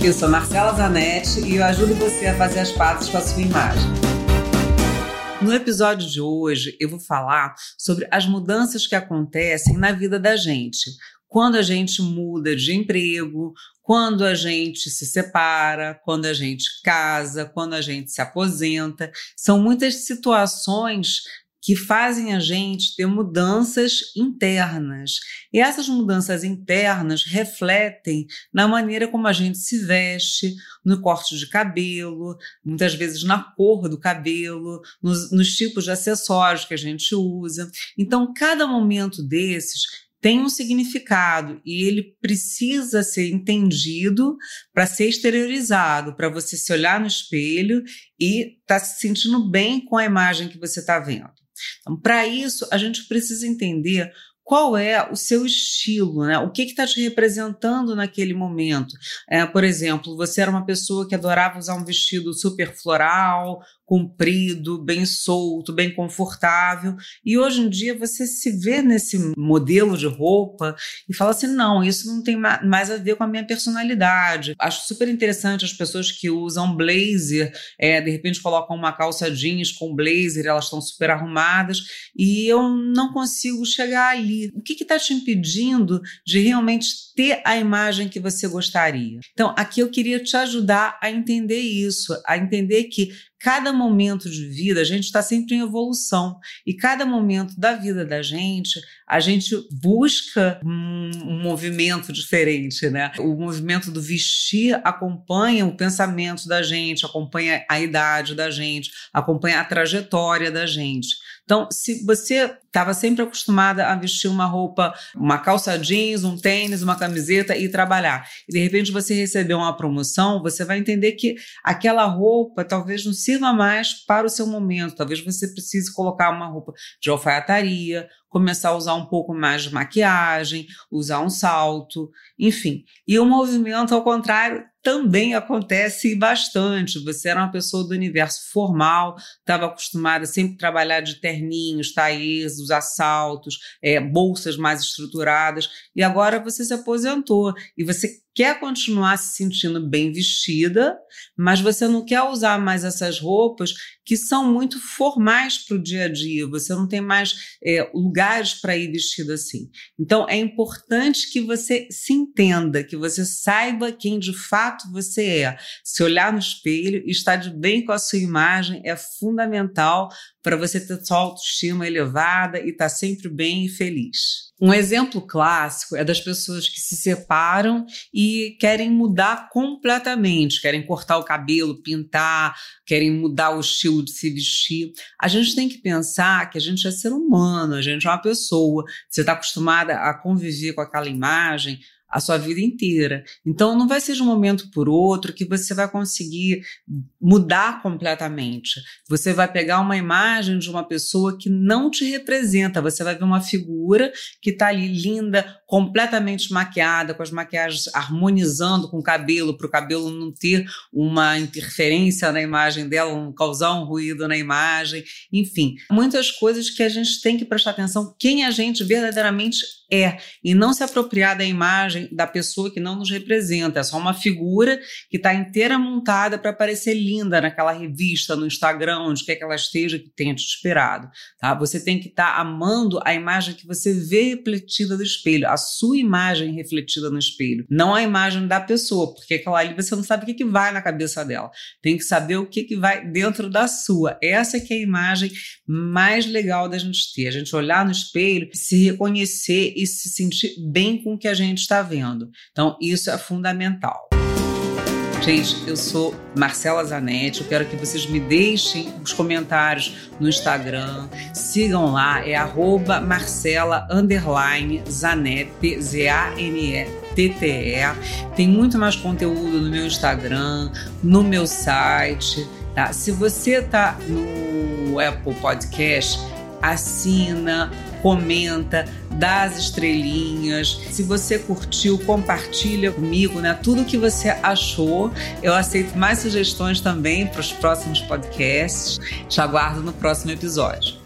Eu sou Marcela Zanetti e eu ajudo você a fazer as pazes com a sua imagem. No episódio de hoje, eu vou falar sobre as mudanças que acontecem na vida da gente. Quando a gente muda de emprego, quando a gente se separa, quando a gente casa, quando a gente se aposenta. São muitas situações que fazem a gente ter mudanças internas. E essas mudanças internas refletem na maneira como a gente se veste, no corte de cabelo, muitas vezes na cor do cabelo, nos, nos tipos de acessórios que a gente usa. Então, cada momento desses tem um significado e ele precisa ser entendido para ser exteriorizado, para você se olhar no espelho e estar tá se sentindo bem com a imagem que você está vendo. Então, para isso, a gente precisa entender qual é o seu estilo, né? O que está te representando naquele momento? É, por exemplo, você era uma pessoa que adorava usar um vestido super floral, comprido, bem solto, bem confortável. E hoje em dia você se vê nesse modelo de roupa e fala assim: não, isso não tem mais a ver com a minha personalidade. Acho super interessante as pessoas que usam blazer, é, de repente colocam uma calça jeans com blazer, elas estão super arrumadas e eu não consigo chegar ali. O que está te impedindo de realmente ter a imagem que você gostaria? Então, aqui eu queria te ajudar a entender isso, a entender que cada momento de vida, a gente está sempre em evolução. E cada momento da vida da gente, a gente busca um, um, movimento diferente, né? O movimento do vestir acompanha o pensamento da gente, acompanha a idade da gente, acompanha a trajetória da gente. Então, se você estava sempre acostumada a vestir uma roupa, uma calça jeans, um tênis, uma camiseta e trabalhar, e de repente você recebeu uma promoção, você vai entender que aquela roupa talvez não sirva mais para o seu momento, talvez você precise colocar uma roupa de alfaiataria, começar a usar um pouco mais de maquiagem, usar um salto, enfim. E o movimento, ao contrário, também acontece bastante. Você era uma pessoa do universo formal, estava acostumada a sempre trabalhar de terninhos, taís, usar saltos, é, bolsas mais estruturadas, e agora você se aposentou e você quer continuar se sentindo bem vestida, mas você não quer usar mais essas roupas que são muito formais para o dia a dia. Você não tem mais é, lugares para ir vestido assim. Então é importante que você se entenda, que você saiba quem de fato você é. Se olhar no espelho e estar de bem com a sua imagem é fundamental para você ter sua autoestima elevada e estar tá sempre bem e feliz. Um exemplo clássico é das pessoas que se separam e querem mudar completamente, querem cortar o cabelo, pintar, querem mudar o estilo de se vestir. A gente tem que pensar que a gente é ser humano, a gente é uma pessoa. Você está acostumada a conviver com aquela imagem, a sua vida inteira. Então, não vai ser de um momento por outro que você vai conseguir mudar completamente. Você vai pegar uma imagem de uma pessoa que não te representa, você vai ver uma figura que está ali linda, completamente maquiada, com as maquiagens harmonizando com o cabelo, para o cabelo não ter uma interferência na imagem dela, não causar um ruído na imagem. Enfim, muitas coisas que a gente tem que prestar atenção quem a gente verdadeiramente é e não se apropriar da imagem da pessoa que não nos representa. É só uma figura que está inteira montada para parecer linda naquela revista, no Instagram, onde quer que ela esteja, que tenha te esperado. Tá? Você tem que estar tá amando a imagem que você vê refletida no espelho, a sua imagem refletida no espelho, não a imagem da pessoa, porque aquela ali você não sabe o que, que vai na cabeça dela. Tem que saber o que, que vai dentro da sua. Essa que é a imagem mais legal da gente ter. A gente olhar no espelho, se reconhecer e se sentir bem com o que a gente está vendo. Então, isso é fundamental. Gente, eu sou Marcela Zanetti. Eu quero que vocês me deixem os comentários no Instagram. Sigam lá, é arroba Marcela Zanetti, Z-A-N-E-T-T-E. Tem muito mais conteúdo no meu Instagram, no meu site. Tá? Se você tá no Apple Podcast, assina, comenta, dá as estrelinhas. Se você curtiu, compartilha comigo, né? Tudo que você achou. Eu aceito mais sugestões também para os próximos podcasts. Te aguardo no próximo episódio.